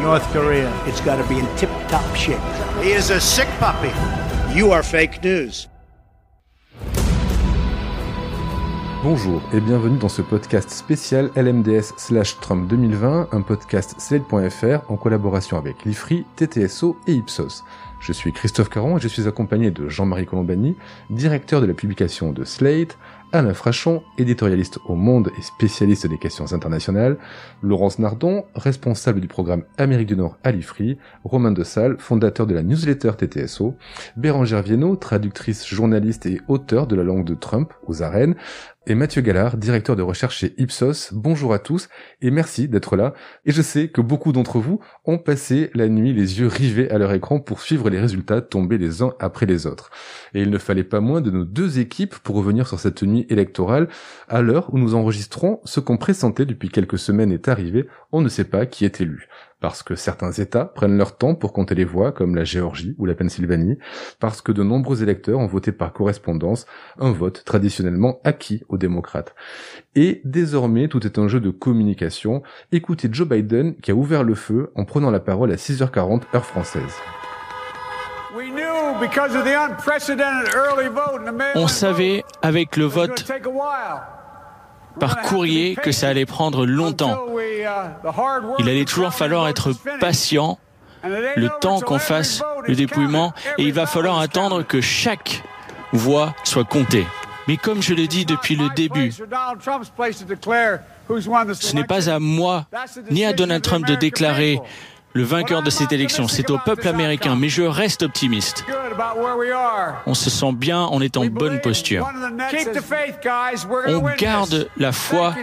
North Korea. It's got to be in tip top shape. He is a sick puppy. You are fake news. Bonjour et bienvenue dans ce podcast spécial LMDS slash Trump 2020, un podcast Slate.fr en collaboration avec l'IFRI, TTSO et Ipsos. Je suis Christophe Caron et je suis accompagné de Jean-Marie Colombani, directeur de la publication de Slate, Alain Frachon, éditorialiste au Monde et spécialiste des questions internationales, Laurence Nardon, responsable du programme Amérique du Nord à l'IFRI, Romain de Salle, fondateur de la newsletter TTSO, Bérangère Viennot, traductrice, journaliste et auteur de la langue de Trump aux arènes, et Mathieu Gallard, directeur de recherche chez Ipsos. Bonjour à tous et merci d'être là. Et je sais que beaucoup d'entre vous ont passé la nuit les yeux rivés à leur écran pour suivre les résultats tombés les uns après les autres. Et il ne fallait pas moins de nos deux équipes pour revenir sur cette nuit électorale à l'heure où nous enregistrons ce qu'on pressentait depuis quelques semaines est arrivé, on ne sait pas qui est élu parce que certains États prennent leur temps pour compter les voix, comme la Géorgie ou la Pennsylvanie, parce que de nombreux électeurs ont voté par correspondance, un vote traditionnellement acquis aux démocrates. Et désormais, tout est un jeu de communication. Écoutez Joe Biden qui a ouvert le feu en prenant la parole à 6h40 heure française. On savait avec le vote par courrier que ça allait prendre longtemps. Il allait toujours falloir être patient le temps qu'on fasse le dépouillement et il va falloir attendre que chaque voix soit comptée. Mais comme je le dis depuis le début, ce n'est pas à moi ni à Donald Trump de déclarer le vainqueur de cette élection, c'est au peuple américain, mais je reste optimiste. On se sent bien, on est en bonne posture. On garde la foi,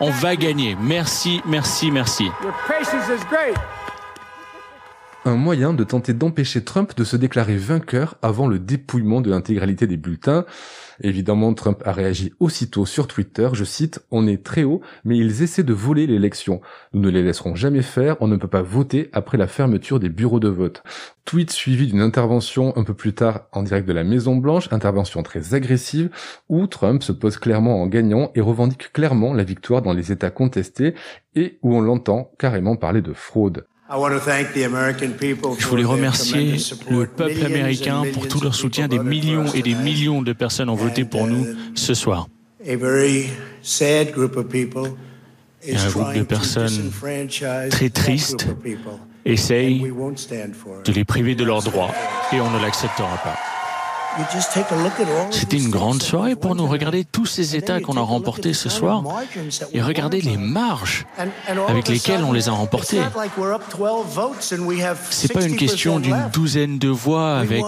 on va gagner. Merci, merci, merci. Un moyen de tenter d'empêcher Trump de se déclarer vainqueur avant le dépouillement de l'intégralité des bulletins. Évidemment, Trump a réagi aussitôt sur Twitter, je cite, On est très haut, mais ils essaient de voler l'élection. Nous ne les laisserons jamais faire, on ne peut pas voter après la fermeture des bureaux de vote. Tweet suivi d'une intervention un peu plus tard en direct de la Maison Blanche, intervention très agressive, où Trump se pose clairement en gagnant et revendique clairement la victoire dans les États contestés et où on l'entend carrément parler de fraude. Je voulais remercier le peuple américain pour tout leur soutien. Des millions et des millions de personnes ont voté pour nous ce soir. Et un groupe de personnes très tristes essaye de les priver de leurs droits et on ne l'acceptera pas. C'était une grande soirée pour nous. Regardez tous ces États qu'on a remportés ce soir et regardez les marges avec lesquelles on les a remportés. C'est pas une question d'une douzaine de voix avec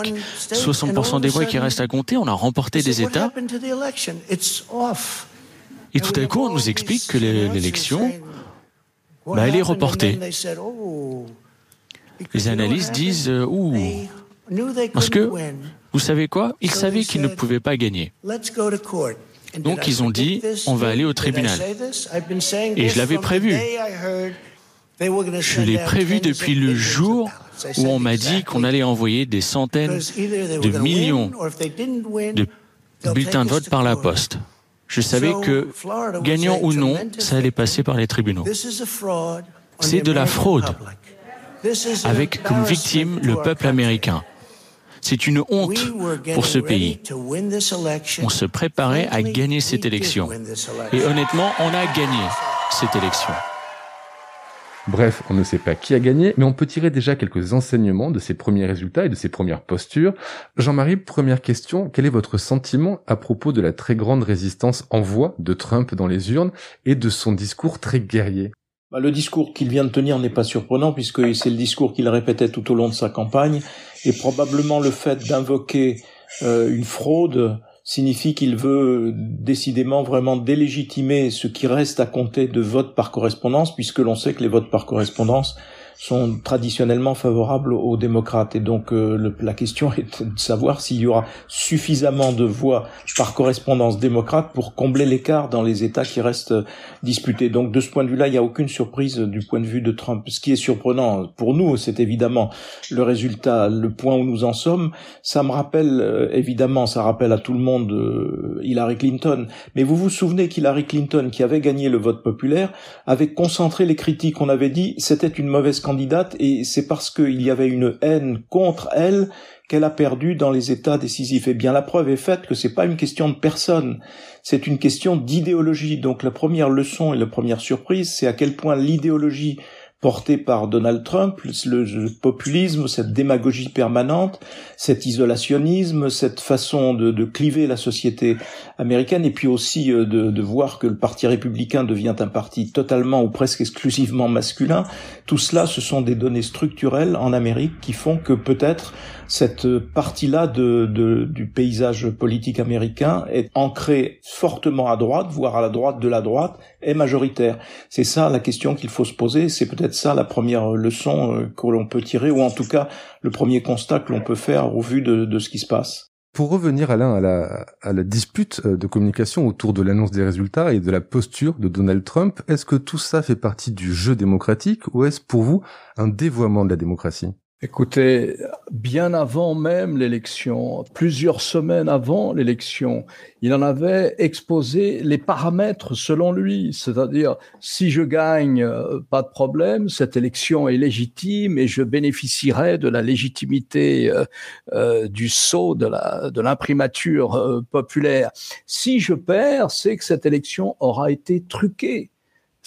60% des voix qui restent à compter. On a remporté des États. Et tout à coup, on nous explique que l'élection, bah, elle est reportée. Les analystes disent, euh, ouh, parce que vous savez quoi? Ils savaient qu'ils ne pouvaient pas gagner. Donc ils ont dit, on va aller au tribunal. Et je l'avais prévu. Je l'ai prévu depuis le jour où on m'a dit qu'on allait envoyer des centaines de millions de bulletins de vote par la poste. Je savais que, gagnant ou non, ça allait passer par les tribunaux. C'est de la fraude, avec comme victime le peuple américain. C'est une honte pour ce pays. On se préparait à gagner cette élection. Et honnêtement, on a gagné cette élection. Bref, on ne sait pas qui a gagné, mais on peut tirer déjà quelques enseignements de ces premiers résultats et de ces premières postures. Jean-Marie, première question, quel est votre sentiment à propos de la très grande résistance en voix de Trump dans les urnes et de son discours très guerrier? Le discours qu'il vient de tenir n'est pas surprenant puisque c'est le discours qu'il répétait tout au long de sa campagne. Et probablement le fait d'invoquer euh, une fraude signifie qu'il veut décidément vraiment délégitimer ce qui reste à compter de votes par correspondance puisque l'on sait que les votes par correspondance sont traditionnellement favorables aux démocrates. Et donc euh, la question est de savoir s'il y aura suffisamment de voix par correspondance démocrate pour combler l'écart dans les États qui restent disputés. Donc de ce point de vue-là, il n'y a aucune surprise du point de vue de Trump. Ce qui est surprenant pour nous, c'est évidemment le résultat, le point où nous en sommes. Ça me rappelle, euh, évidemment, ça rappelle à tout le monde euh, Hillary Clinton. Mais vous vous souvenez qu'Hillary Clinton, qui avait gagné le vote populaire, avait concentré les critiques. On avait dit c'était une mauvaise candidate et c'est parce qu'il y avait une haine contre elle qu'elle a perdu dans les états décisifs. Eh bien, la preuve est faite que c'est pas une question de personne, c'est une question d'idéologie. Donc, la première leçon et la première surprise, c'est à quel point l'idéologie porté par Donald Trump, le, populisme, cette démagogie permanente, cet isolationnisme, cette façon de, de cliver la société américaine, et puis aussi euh, de, de, voir que le Parti républicain devient un parti totalement ou presque exclusivement masculin, tout cela, ce sont des données structurelles en Amérique qui font que peut-être cette partie-là du paysage politique américain est ancrée fortement à droite, voire à la droite de la droite, est majoritaire. C'est ça la question qu'il faut se poser. C'est peut-être ça la première leçon euh, que l'on peut tirer, ou en tout cas le premier constat que l'on peut faire au vu de, de ce qui se passe. Pour revenir Alain à la, à la dispute euh, de communication autour de l'annonce des résultats et de la posture de Donald Trump, est-ce que tout ça fait partie du jeu démocratique ou est-ce pour vous un dévoiement de la démocratie? Écoutez, bien avant même l'élection, plusieurs semaines avant l'élection, il en avait exposé les paramètres selon lui, c'est-à-dire si je gagne, euh, pas de problème, cette élection est légitime et je bénéficierai de la légitimité euh, euh, du sceau de la de l'imprimature populaire. Si je perds, c'est que cette élection aura été truquée.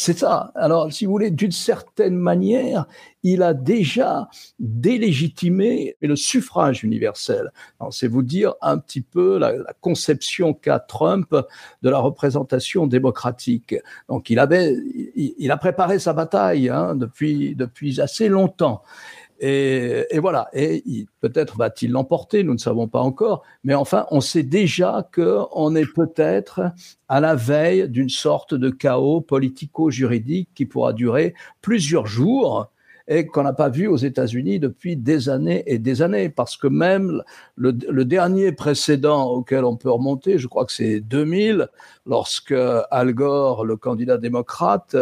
C'est ça. Alors, si vous voulez, d'une certaine manière, il a déjà délégitimé le suffrage universel. C'est vous dire un petit peu la, conception qu'a Trump de la représentation démocratique. Donc, il avait, il, a préparé sa bataille hein, depuis depuis assez longtemps. Et, voilà. Et peut-être va-t-il l'emporter, nous ne savons pas encore. Mais enfin, on sait déjà qu'on est peut-être à la veille d'une sorte de chaos politico-juridique qui pourra durer plusieurs jours et qu'on n'a pas vu aux États-Unis depuis des années et des années, parce que même le, le, dernier précédent auquel on peut remonter, je crois que c'est 2000, lorsque Al Gore, le candidat démocrate,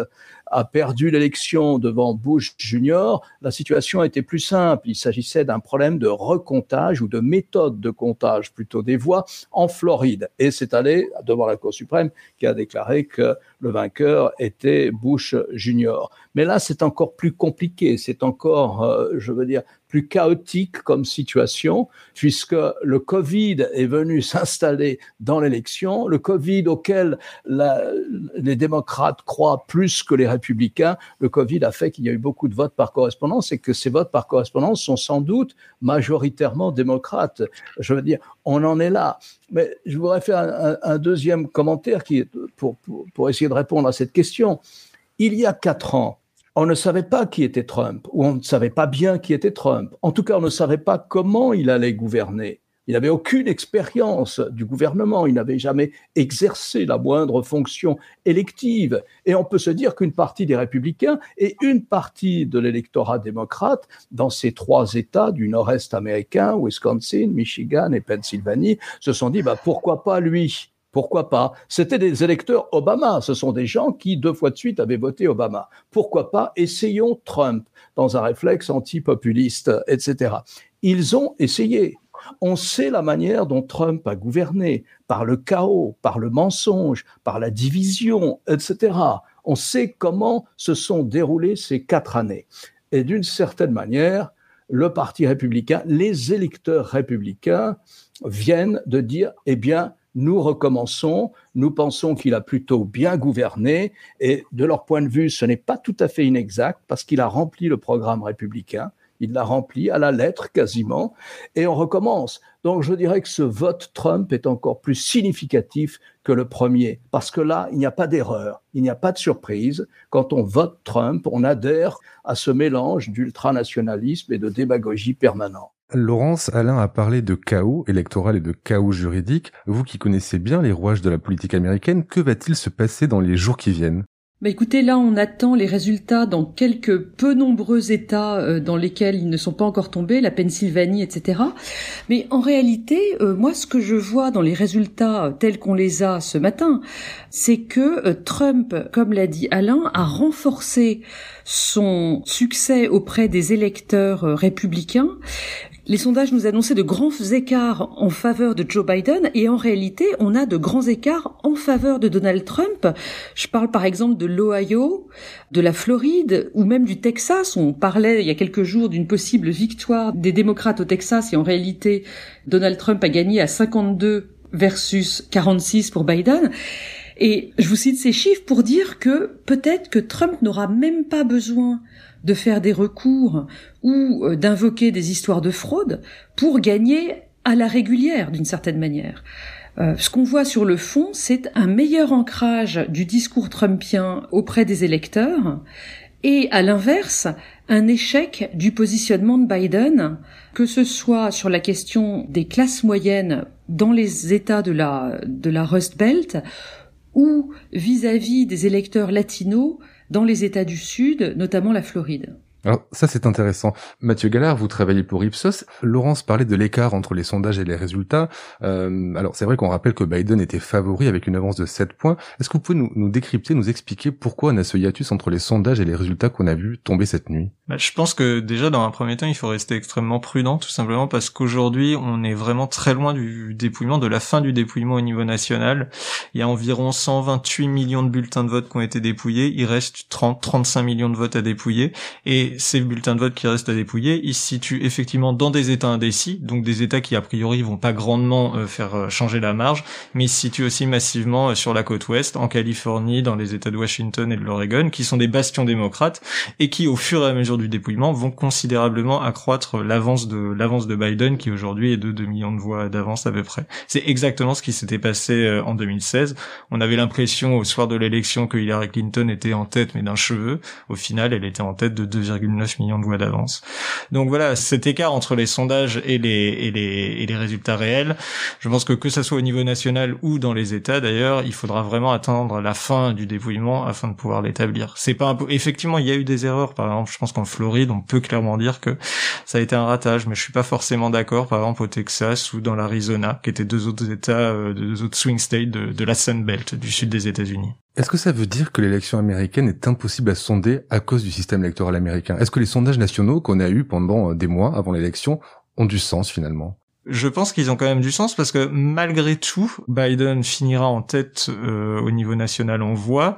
a perdu l'élection devant Bush Junior, la situation était plus simple. Il s'agissait d'un problème de recomptage ou de méthode de comptage plutôt des voix en Floride. Et c'est allé devant la Cour suprême qui a déclaré que le vainqueur était Bush Junior. Mais là, c'est encore plus compliqué. C'est encore, euh, je veux dire, plus chaotique comme situation, puisque le Covid est venu s'installer dans l'élection, le Covid auquel les démocrates croient plus que les républicains, le Covid a fait qu'il y a eu beaucoup de votes par correspondance et que ces votes par correspondance sont sans doute majoritairement démocrates. Je veux dire, on en est là. Mais je voudrais faire un, deuxième commentaire qui est pour, pour essayer de répondre à cette question. Il y a quatre ans, on ne savait pas qui était Trump, ou on ne savait pas bien qui était Trump. En tout cas, on ne savait pas comment il allait gouverner. Il n'avait aucune expérience du gouvernement, il n'avait jamais exercé la moindre fonction élective. Et on peut se dire qu'une partie des républicains et une partie de l'électorat démocrate dans ces trois États du nord-est américain, Wisconsin, Michigan et Pennsylvanie, se sont dit bah, pourquoi pas lui? Pourquoi pas? C'était des électeurs Obama. Ce sont des gens qui, deux fois de suite, avaient voté Obama. Pourquoi pas? Essayons Trump dans un réflexe anti-populiste, etc. Ils ont essayé. On sait la manière dont Trump a gouverné, par le chaos, par le mensonge, par la division, etc. On sait comment se sont déroulées ces quatre années. Et d'une certaine manière, le Parti républicain, les électeurs républicains viennent de dire, eh bien, nous recommençons, nous pensons qu'il a plutôt bien gouverné, et de leur point de vue, ce n'est pas tout à fait inexact, parce qu'il a rempli le programme républicain, il l'a rempli à la lettre quasiment, et on recommence. Donc je dirais que ce vote Trump est encore plus significatif que le premier, parce que là, il n'y a pas d'erreur, il n'y a pas de surprise. Quand on vote Trump, on adhère à ce mélange d'ultranationalisme et de démagogie permanent. Laurence, Alain a parlé de chaos électoral et de chaos juridique. Vous qui connaissez bien les rouages de la politique américaine, que va-t-il se passer dans les jours qui viennent? Bah écoutez, là, on attend les résultats dans quelques peu nombreux États euh, dans lesquels ils ne sont pas encore tombés, la Pennsylvanie, etc. Mais en réalité, euh, moi, ce que je vois dans les résultats tels qu'on les a ce matin, c'est que euh, Trump, comme l'a dit Alain, a renforcé son succès auprès des électeurs républicains les sondages nous annonçaient de grands écarts en faveur de Joe Biden et en réalité, on a de grands écarts en faveur de Donald Trump. Je parle par exemple de l'Ohio, de la Floride ou même du Texas. On parlait il y a quelques jours d'une possible victoire des démocrates au Texas et en réalité, Donald Trump a gagné à 52 versus 46 pour Biden. Et je vous cite ces chiffres pour dire que peut-être que Trump n'aura même pas besoin de faire des recours ou euh, d'invoquer des histoires de fraude pour gagner à la régulière d'une certaine manière. Euh, ce qu'on voit sur le fond, c'est un meilleur ancrage du discours trumpien auprès des électeurs et à l'inverse, un échec du positionnement de Biden, que ce soit sur la question des classes moyennes dans les États de la, de la Rust Belt ou vis à -vis des électeurs latinos dans les États du Sud, notamment la Floride. Alors ça c'est intéressant. Mathieu Gallard, vous travaillez pour Ipsos. Laurence parlait de l'écart entre les sondages et les résultats. Euh, alors c'est vrai qu'on rappelle que Biden était favori avec une avance de 7 points. Est-ce que vous pouvez nous, nous, décrypter, nous expliquer pourquoi on a ce hiatus entre les sondages et les résultats qu'on a vu tomber cette nuit? Bah, Je pense que déjà dans un premier temps il faut rester extrêmement prudent tout simplement parce qu'aujourd'hui on est vraiment très loin du dépouillement, de la fin du dépouillement au niveau national. Il y a environ 128 millions de bulletins de vote qui ont été dépouillés. Il reste 30-35 millions de votes à dépouiller. Et ces bulletins de vote qui restent à dépouiller, ils se situent effectivement dans des États indécis, donc des États qui a priori vont pas grandement euh, faire euh, changer la marge, mais ils se situent aussi massivement euh, sur la côte ouest, en Californie, dans les États de Washington et de l'Oregon, qui sont des bastions démocrates et qui, au fur et à mesure du dépouillement, vont considérablement accroître l'avance de l'avance de Biden, qui aujourd'hui est de 2 millions de voix d'avance à peu près. C'est exactement ce qui s'était passé en 2016. On avait l'impression au soir de l'élection que Hillary Clinton était en tête, mais d'un cheveu. Au final, elle était en tête de 2, 9 millions de voix d'avance. Donc voilà, cet écart entre les sondages et les, et les, et les résultats réels, je pense que que ça soit au niveau national ou dans les États d'ailleurs, il faudra vraiment attendre la fin du dépouillement afin de pouvoir l'établir. C'est pas un effectivement, il y a eu des erreurs. Par exemple, je pense qu'en Floride, on peut clairement dire que ça a été un ratage, mais je suis pas forcément d'accord. Par exemple, au Texas ou dans l'Arizona, qui étaient deux autres États, euh, deux autres swing states de, de la Sun Belt du sud des États-Unis. Est-ce que ça veut dire que l'élection américaine est impossible à sonder à cause du système électoral américain? Est-ce que les sondages nationaux qu'on a eus pendant euh, des mois avant l'élection ont du sens finalement? Je pense qu'ils ont quand même du sens parce que malgré tout, Biden finira en tête euh, au niveau national, on voit.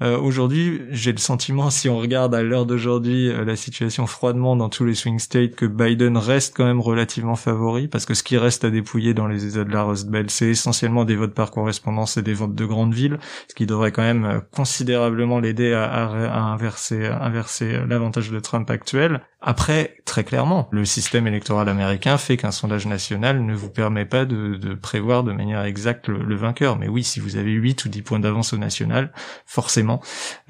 Euh, aujourd'hui, j'ai le sentiment, si on regarde à l'heure d'aujourd'hui euh, la situation froidement dans tous les swing states, que Biden reste quand même relativement favori, parce que ce qui reste à dépouiller dans les États de la Rust Belt, c'est essentiellement des votes par correspondance et des votes de grandes villes, ce qui devrait quand même euh, considérablement l'aider à, à, inverser, inverser l'avantage de Trump actuel. Après, très clairement, le système électoral américain fait qu'un sondage national ne vous permet pas de, de prévoir de manière exacte le, le, vainqueur. Mais oui, si vous avez 8 ou 10 points d'avance au national, forcément,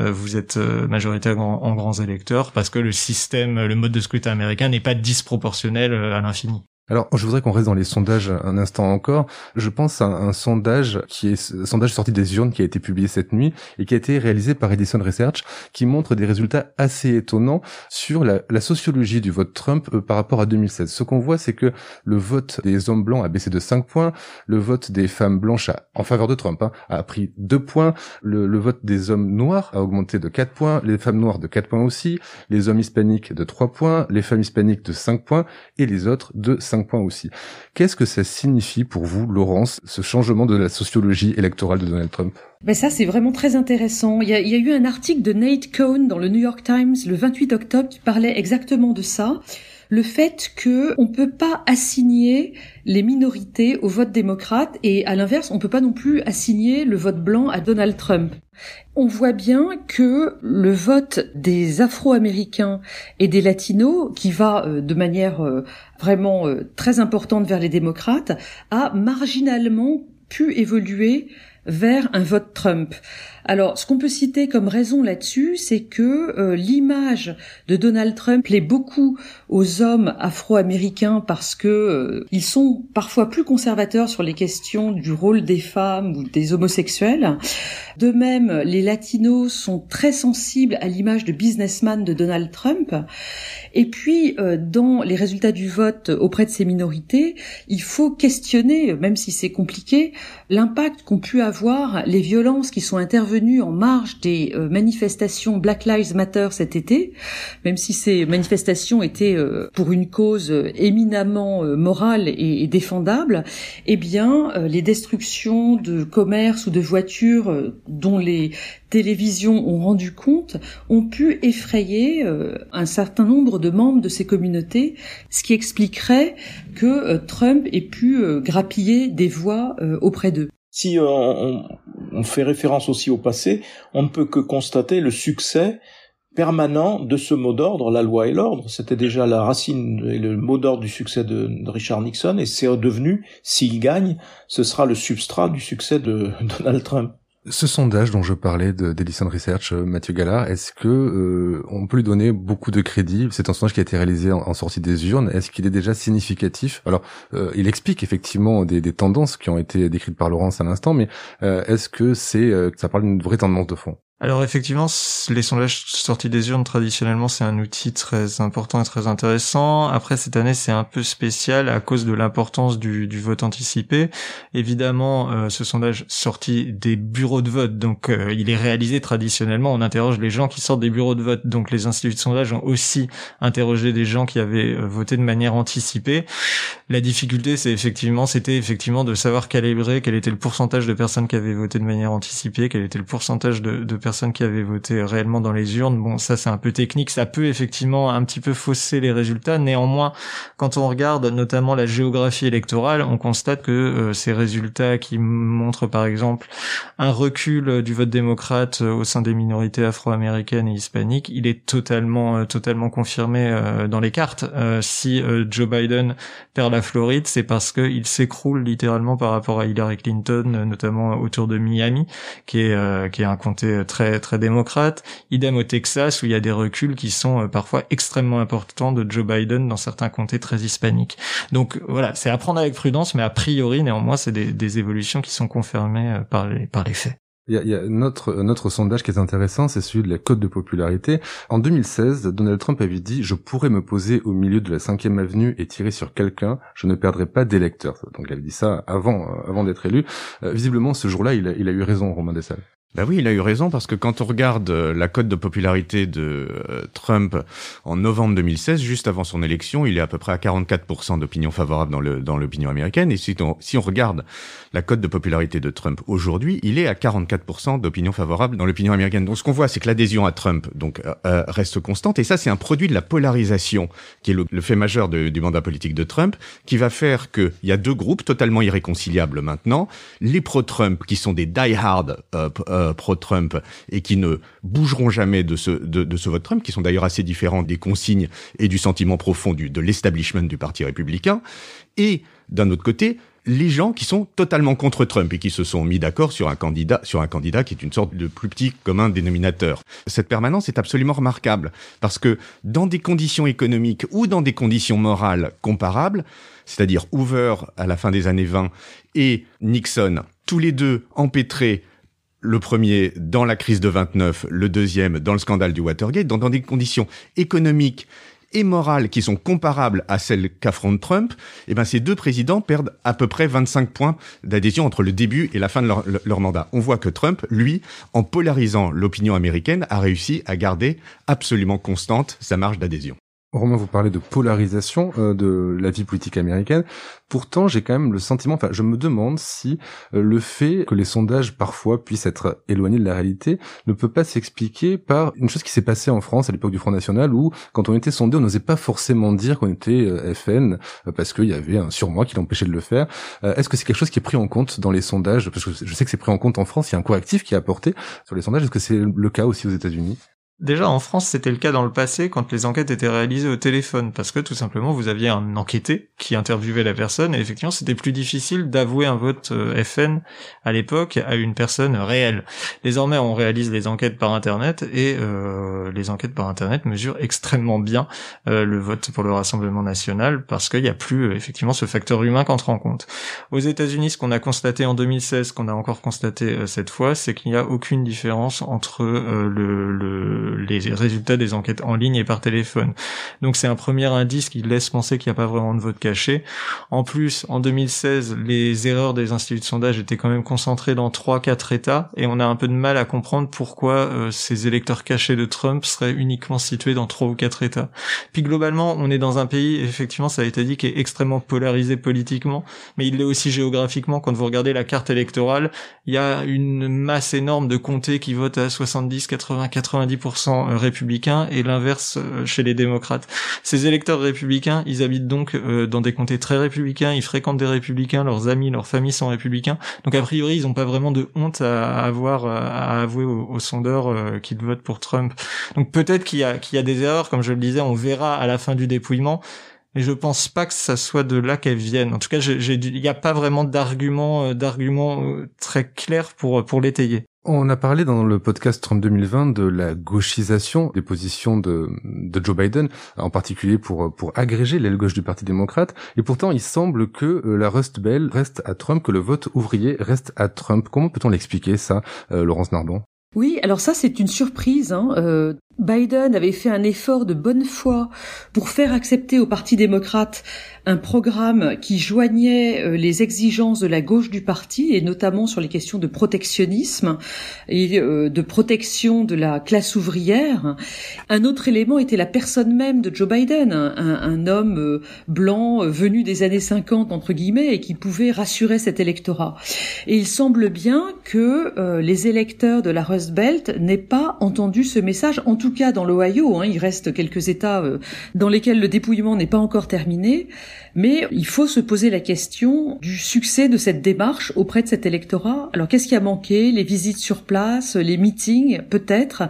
euh, vous êtes euh, majoritaire en, grands électeurs parce que le système, le mode de scrutin américain n'est pas disproportionnel euh, à l'infini. Alors, je voudrais qu'on reste dans les sondages un instant encore. Je pense à un sondage qui est sondage sorti des urnes qui a été publié cette nuit et qui a été réalisé par Edison Research, qui montre des résultats assez étonnants sur la, sociologie du vote Trump euh, par rapport à 2016. Ce qu'on voit, c'est que le vote des hommes blancs a baissé de 5 points, le vote des femmes blanches en faveur de Trump hein, a pris 2 points, le, le vote des hommes noirs a augmenté de 4 points, les femmes noires de 4 points aussi, les hommes hispaniques de 3 points, les femmes hispaniques de 5 points et les autres de 5 Qu'est-ce que ça signifie pour vous, Laurence, ce changement de la sociologie électorale de Donald Trump? Ben ça, c'est vraiment très intéressant. Il y, a, il y, a, eu un article de Nate Cohn dans le New York Times le 28 octobre qui parlait exactement de ça. Le fait que on peut pas assigner les minorités au vote démocrate et à l'inverse, on peut pas non plus assigner le vote blanc à Donald Trump. On voit bien que le vote des Afro-Américains et des Latinos, qui va euh, de manière euh, vraiment euh, très importante vers les démocrates, a marginalement pu évoluer vers un vote Trump. Alors, ce qu'on peut citer comme raison là-dessus, c'est que euh, l'image de Donald Trump plaît beaucoup aux hommes afro-américains parce que euh, ils sont parfois plus conservateurs sur les questions du rôle des femmes ou des homosexuels. De même, les latinos sont très sensibles à l'image de businessman de Donald Trump. Et puis, euh, dans les résultats du vote auprès de ces minorités, il faut questionner, même si c'est compliqué, l'impact qu'ont pu avoir les violences qui sont intervenues en marge des euh, manifestations Black Lives Matter cet été, même si ces manifestations étaient euh, pour une cause éminemment morale et, défendable, eh bien, les destructions de commerces ou de voitures dont les télévisions ont rendu compte ont pu effrayer un certain nombre de membres de ces communautés, ce qui expliquerait que euh, Trump ait pu euh, grappiller des voix euh, auprès d'eux. Si on, fait référence aussi au passé, on ne peut que constater le succès permanent de ce mot d'ordre, la loi et l'ordre. C'était déjà la racine et le mot d'ordre du succès de, Richard Nixon, et c'est devenu, s'il gagne, ce sera le substrat du succès de Donald Trump. Ce sondage dont je parlais de d'Ellison Research, euh, Mathieu Gallard, est-ce que euh, on peut lui donner beaucoup de crédit? C'est un sondage qui a été réalisé en, sortie des urnes. Est-ce qu'il est déjà significatif? Alors, euh, il explique effectivement des, des, tendances qui ont été décrites par Laurence à l'instant, mais est-ce que c'est ça parle d'une vraie tendance de fond? Alors effectivement, les sondages sortis des urnes traditionnellement c'est un outil très important et très intéressant. Après cette année c'est un peu spécial à cause de l'importance du, vote anticipé. Évidemment, euh, ce sondage sorti des bureaux de vote, donc euh, il est réalisé traditionnellement. On interroge les gens qui sortent des bureaux de vote, donc les instituts de sondage ont aussi interrogé des gens qui avaient euh, voté de manière anticipée. La difficulté c'est effectivement c'était effectivement de savoir calibrer quel était le pourcentage de personnes qui avaient voté de manière anticipée, quel était le pourcentage de, de personnes personnes qui avaient voté réellement dans les urnes. Bon, ça c'est un peu technique, ça peut effectivement un petit peu fausser les résultats. Néanmoins, quand on regarde notamment la géographie électorale, on constate que euh, ces résultats qui montrent par exemple un recul du vote démocrate euh, au sein des minorités afro-américaines et hispaniques, il est totalement euh, totalement confirmé dans les cartes. si Joe Biden perd la Floride, c'est parce qu'il s'écroule littéralement par rapport à Hillary Clinton, notamment autour de Miami, qui est qui est un comté très très démocrate. Idem au Texas où il y a des reculs qui sont euh, parfois extrêmement importants de Joe Biden dans certains comtés très hispaniques. Donc voilà, c'est à prendre avec prudence, mais a priori néanmoins c'est des, des évolutions qui sont confirmées euh, par les par les faits. Il y a, il y a notre, notre sondage qui est intéressant, c'est celui de la cote de popularité. En 2016, Donald Trump avait dit « Je pourrais me poser au milieu de la 5e avenue et tirer sur quelqu'un, je ne perdrai pas d'électeurs. » Donc il avait dit ça avant, euh, avant d'être élu. visiblement, ce jour-là, il a, il a eu raison, Romain Dessalles. Ben oui, il a eu raison parce que quand on regarde euh, la cote de popularité de euh, Trump en novembre 2016, juste avant son élection, il est à peu près à 44% d'opinion favorable dans le dans l'opinion américaine. Et si on, si on regarde la cote de popularité de Trump aujourd'hui, il est à 44% d'opinion favorable dans l'opinion américaine. Donc ce qu'on voit, c'est que l'adhésion à Trump donc euh, reste constante. Et ça, c'est un produit de la polarisation qui est le, fait majeur du mandat politique de Trump, qui va faire qu'il y a deux groupes totalement irréconciliables maintenant les pro-Trump qui sont des die-hard euh, pro-Trump et qui ne bougeront jamais de ce, de, ce vote Trump, qui sont d'ailleurs assez différents des consignes et du sentiment profond de l'establishment du Parti républicain. Et d'un autre côté, les gens qui sont totalement contre Trump et qui se sont mis d'accord sur un candidat, sur un candidat qui est une sorte de plus petit commun dénominateur. Cette permanence est absolument remarquable parce que dans des conditions économiques ou dans des conditions morales comparables, c'est-à-dire Hoover à la fin des années 20 et Nixon, tous les deux empêtrés le premier dans la crise de 29, le deuxième dans le scandale du Watergate, dans, des conditions économiques et morales qui sont comparables à celles qu'affronte Trump, eh ben ces deux présidents perdent à peu près 25 points d'adhésion entre le début et la fin de leur, leur, mandat. On voit que Trump, lui, en polarisant l'opinion américaine, a réussi à garder absolument constante sa marge d'adhésion. Romain, vous parlez de polarisation euh, de la vie politique américaine. Pourtant, j'ai quand même le sentiment, enfin, je me demande si euh, le fait que les sondages parfois puissent être éloignés de la réalité ne peut pas s'expliquer par une chose qui s'est passée en France à l'époque du Front National où, quand on était sondé, on n'osait pas forcément dire qu'on était euh, FN parce qu'il y avait un surmoi qui l'empêchait de le faire. Est-ce que c'est quelque chose qui est pris en compte dans les sondages? Parce que je sais que c'est pris en compte en France, il y a un correctif qui est apporté sur les sondages. Est-ce que c'est le cas aussi aux États-Unis? Déjà, en France, c'était le cas dans le passé quand les enquêtes étaient réalisées au téléphone, parce que tout simplement, vous aviez un enquêté qui interviewait la personne, et effectivement, c'était plus difficile d'avouer un vote euh, FN à l'époque à une personne réelle. Désormais, on réalise les enquêtes par Internet, et euh, les enquêtes par Internet mesurent extrêmement bien euh, le vote pour le Rassemblement national, parce qu'il n'y a plus euh, effectivement ce facteur humain qu'entre en compte. Aux États-Unis, ce qu'on a constaté en 2016, qu'on a encore constaté cette fois, c'est qu'il n'y a aucune différence entre le, le les résultats des enquêtes en ligne et par téléphone. Donc c'est un premier indice qui laisse penser qu'il n'y a pas vraiment de vote caché. En plus, en 2016, les erreurs des instituts de sondage étaient quand même concentrées dans trois, quatre États, et on a un peu de mal à comprendre pourquoi euh, ces électeurs cachés de Trump seraient uniquement situés dans trois ou quatre États. Puis globalement, on est dans un pays, effectivement, ça a été dit, qui est extrêmement polarisé politiquement, mais il l'est aussi géographiquement. Quand vous regardez la carte électorale, il y a une masse énorme de comtés qui votent à 70, 80, 90% euh, républicains et l'inverse euh, chez les démocrates. Ces électeurs républicains, ils habitent donc euh, dans des comtés très républicains, ils fréquentent des républicains, leurs amis, leurs familles sont républicains. Donc a priori, ils n'ont pas vraiment de honte à avoir à avouer aux, sondeurs qu'ils votent pour Trump. Donc peut-être qu'il y a qu'il y a des erreurs, comme je le disais, on verra à la fin du dépouillement. Mais je pense pas que ça soit de là qu'elles viennent. En tout cas, il n'y a pas vraiment d'argument, d'argument très clair pour pour l'étayer. On a parlé dans le podcast Trump 2020 de la gauchisation des positions de, de Joe Biden, en particulier pour, pour agréger l'aile gauche du Parti démocrate. Et pourtant, il semble que euh, la Rust Bell reste à Trump, que le vote ouvrier reste à Trump. Comment peut-on l'expliquer ça, euh, Laurence Nardon? Oui, alors ça c'est une surprise. Hein. Euh, Biden avait fait un effort de bonne foi pour faire accepter au Parti démocrate un programme qui joignait euh, les exigences de la gauche du parti et notamment sur les questions de protectionnisme et euh, de protection de la classe ouvrière. Un autre élément était la personne même de Joe Biden, un, homme euh, blanc venu des années 50 entre guillemets et qui pouvait rassurer cet électorat. Et il semble bien que les électeurs de la Rust Belt n'aient pas entendu ce message, tout cas dans l'Ohio. Hein, il reste quelques États dans lesquels le dépouillement n'est pas encore terminé. Mais il faut se poser la question du succès de cette démarche auprès de cet électorat. Alors qu'est-ce qui a manqué? Les visites sur place, les meetings, peut-être?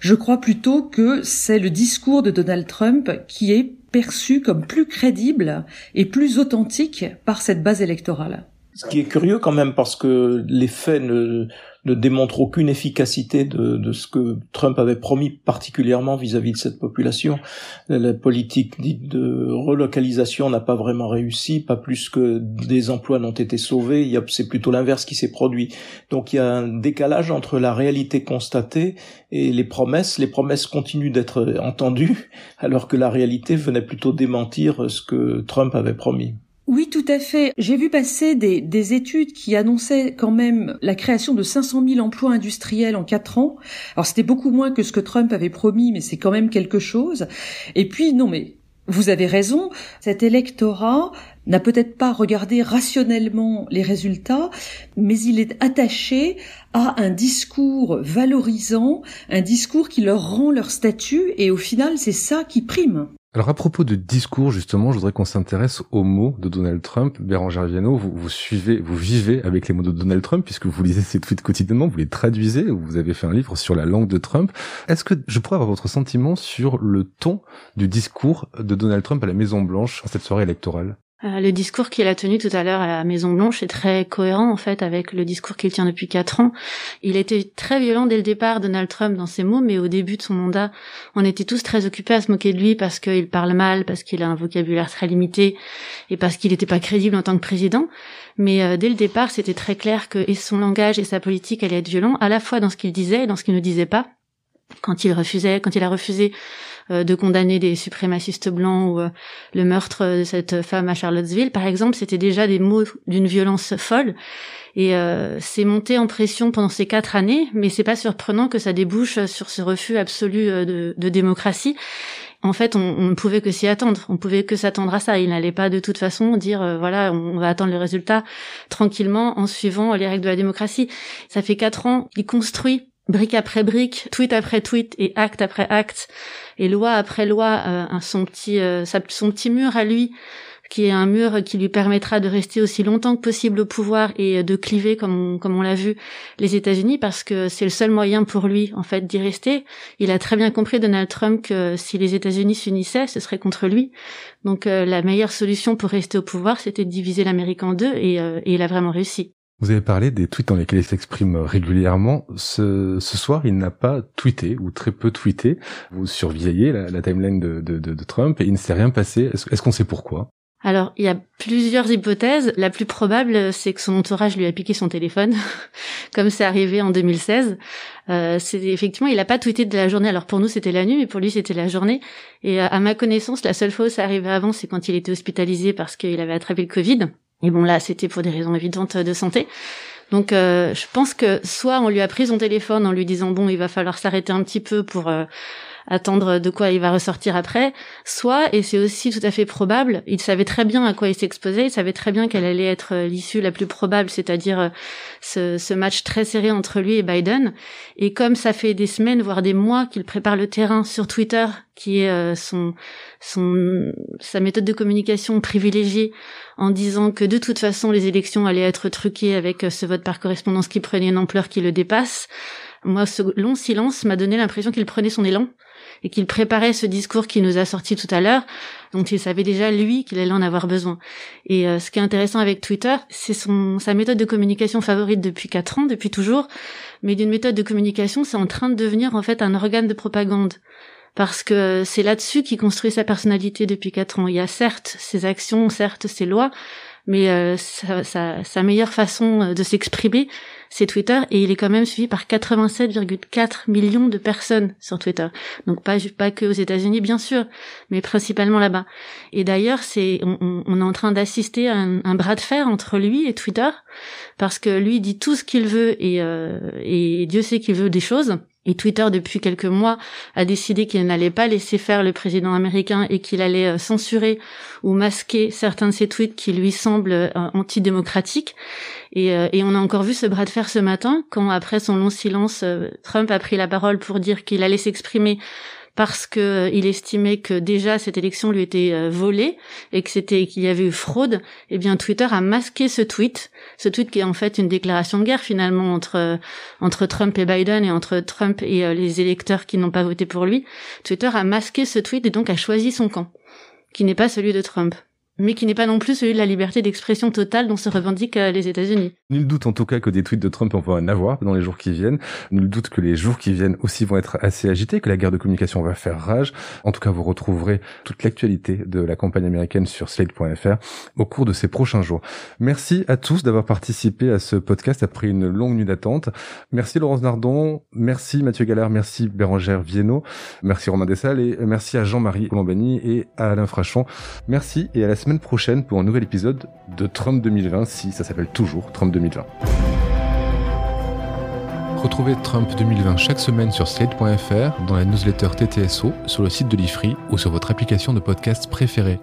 Je crois plutôt que c'est le discours de Donald Trump qui est perçu comme plus crédible et plus authentique par cette base électorale. Ce qui est curieux quand même parce que les faits ne, ne démontre aucune efficacité de, de, ce que Trump avait promis particulièrement vis-à-vis de cette population. La politique dite de relocalisation n'a pas vraiment réussi, pas plus que des emplois n'ont été sauvés, c'est plutôt l'inverse qui s'est produit. Donc il y a un décalage entre la réalité constatée et les promesses. Les promesses continuent d'être entendues alors que la réalité venait plutôt démentir ce que Trump avait promis. Oui, tout à fait. J'ai vu passer des, des, études qui annonçaient quand même la création de 500 000 emplois industriels en quatre ans. Alors c'était beaucoup moins que ce que Trump avait promis, mais c'est quand même quelque chose. Et puis, non, mais vous avez raison, cet électorat n'a peut-être pas regardé rationnellement les résultats, mais il est attaché à un discours valorisant, un discours qui leur rend leur statut, et au final, c'est ça qui prime. Alors à propos de discours, justement, je voudrais qu'on s'intéresse aux mots de Donald Trump. Bérangère Viano, vous, suivez, vous vivez avec les mots de Donald Trump puisque vous lisez ses tweets quotidiennement, vous les traduisez, vous avez fait un livre sur la langue de Trump. Est-ce que je pourrais avoir votre sentiment sur le ton du discours de Donald Trump à la Maison Blanche en cette soirée électorale? Euh, le discours qu'il a tenu tout à l'heure à la Maison Blanche est très cohérent en fait avec le discours qu'il tient depuis quatre ans. Il était très violent dès le départ, Donald Trump, dans ses mots, mais au début de son mandat, on était tous très occupés à se moquer de lui parce qu'il parle mal, parce qu'il a un vocabulaire très limité et parce qu'il n'était pas crédible en tant que président. Mais euh, dès le départ, c'était très clair que et son langage et sa politique allaient être violents, à la fois dans ce qu'il disait et dans ce qu'il ne disait pas. Quand il refusait, quand il a refusé de condamner des suprémacistes blancs ou euh, le meurtre de cette femme à Charlottesville, par exemple, c'était déjà des mots d'une violence folle. Et euh, c'est monté en pression pendant ces quatre années, mais c'est pas surprenant que ça débouche sur ce refus absolu de, de démocratie. En fait, on, ne pouvait que s'y attendre. On pouvait que s'attendre à ça. Il n'allait pas de toute façon dire voilà, on va attendre le résultat tranquillement en suivant les règles de la démocratie. Ça fait quatre ans qu'il construit brique après brique, tweet après tweet et acte après acte et loi après loi euh, son petit euh, son petit mur à lui qui est un mur qui lui permettra de rester aussi longtemps que possible au pouvoir et de cliver, comme on, comme on l'a vu, les États-Unis, parce que c'est le seul moyen pour lui, en fait, d'y rester. Il a très bien compris, Donald Trump, que si les États-Unis s'unissaient, ce serait contre lui. Donc euh, la meilleure solution pour rester au pouvoir, c'était de diviser l'Amérique en deux, et, euh, et il a vraiment réussi. Vous avez parlé des tweets dans lesquels il s'exprime régulièrement. Ce, ce soir, il n'a pas tweeté ou très peu tweeté. Vous surveillez la, timeline de, de, de, Trump et il ne s'est rien passé. Est-ce qu'on sait pourquoi? Alors, il y a plusieurs hypothèses. La plus probable, c'est que son entourage lui a piqué son téléphone, comme c'est arrivé en 2016. Euh, c'est effectivement, il n'a pas tweeté de la journée. Alors pour nous, c'était la nuit, mais pour lui, c'était la journée. Et à ma connaissance, la seule fois où ça arrivait avant, c'est quand il était hospitalisé parce qu'il avait attrapé le Covid. Et bon, là, c'était pour des raisons évidentes de santé. Donc, euh, je pense que soit on lui a pris son téléphone en lui disant bon, il va falloir s'arrêter un petit peu pour euh, attendre de quoi il va ressortir après, soit, et c'est aussi tout à fait probable, il savait très bien à quoi il s'exposait, il savait très bien quelle allait être euh, l'issue la plus probable, c'est-à-dire euh, ce, ce, match très serré entre lui et Biden. Et comme ça fait des semaines, voire des mois qu'il prépare le terrain sur Twitter, qui est euh, son, son, sa méthode de communication privilégiée, en disant que de toute façon les élections allaient être truquées avec ce vote par correspondance qui prenait une ampleur qui le dépasse, moi, ce long silence m'a donné l'impression qu'il prenait son élan et qu'il préparait ce discours qui nous a sorti tout à l'heure, dont il savait déjà lui qu'il allait en avoir besoin. Et euh, ce qui est intéressant avec Twitter, c'est son sa méthode de communication favorite depuis quatre ans, depuis toujours, mais d'une méthode de communication, c'est en train de devenir en fait un organe de propagande. Parce que c'est là-dessus qu'il construit sa personnalité depuis quatre ans. Il y a certes ses actions, certes ses lois, mais euh, sa, sa, sa, meilleure façon euh, de s'exprimer, c'est Twitter, et il est quand même suivi par 87,4 millions de personnes sur Twitter. Donc pas pas que aux États-Unis, bien sûr, mais principalement là-bas. Et d'ailleurs, c'est on, on, est en train d'assister à un, un, bras de fer entre lui et Twitter, parce que lui dit tout ce qu'il veut et, euh, et Dieu sait qu'il veut des choses. Et Twitter, depuis quelques mois, a décidé qu'il n'allait pas laisser faire le président américain et qu'il allait euh, censurer ou masquer certains de ses tweets qui lui semblent euh, antidémocratiques. Euh, et, on a encore vu ce bras de fer ce matin, quand après son long silence, Trump a pris la parole pour dire qu'il allait s'exprimer parce que euh, il estimait que déjà cette élection lui était euh, volée et que c'était qu'il y avait eu fraude, eh bien Twitter a masqué ce tweet, ce tweet qui est en fait une déclaration de guerre finalement entre euh, entre Trump et Biden et entre Trump et les électeurs qui n'ont pas voté pour lui. Twitter a masqué ce tweet et donc a choisi son camp, qui n'est pas celui de Trump mais qui n'est pas non plus celui de la liberté d'expression totale dont se revendiquent euh, les États-Unis. Nul doute en tout cas que des tweets de Trump, on va en avoir dans les jours qui viennent. Nul doute que les jours qui viennent aussi vont être assez agités, que la guerre de communication va faire rage. En tout cas, vous retrouverez toute l'actualité de la campagne américaine sur slate.fr au cours de ces prochains jours. Merci à tous d'avoir participé à ce podcast après une longue nuit d'attente. Merci Laurence Nardon, merci Mathieu Gallard, merci Bérangère Viennot, merci Romain Dessal et merci à Jean-Marie Colombani et à Alain Frachon. Merci et à la semaine semaine prochaine pour un nouvel épisode de Trump 2020, si ça s'appelle toujours Trump 2020. Retrouvez Trump 2020 chaque semaine sur slate.fr, dans la newsletter TTSO, sur le site de l'IFRI ou sur votre application de podcast préférée.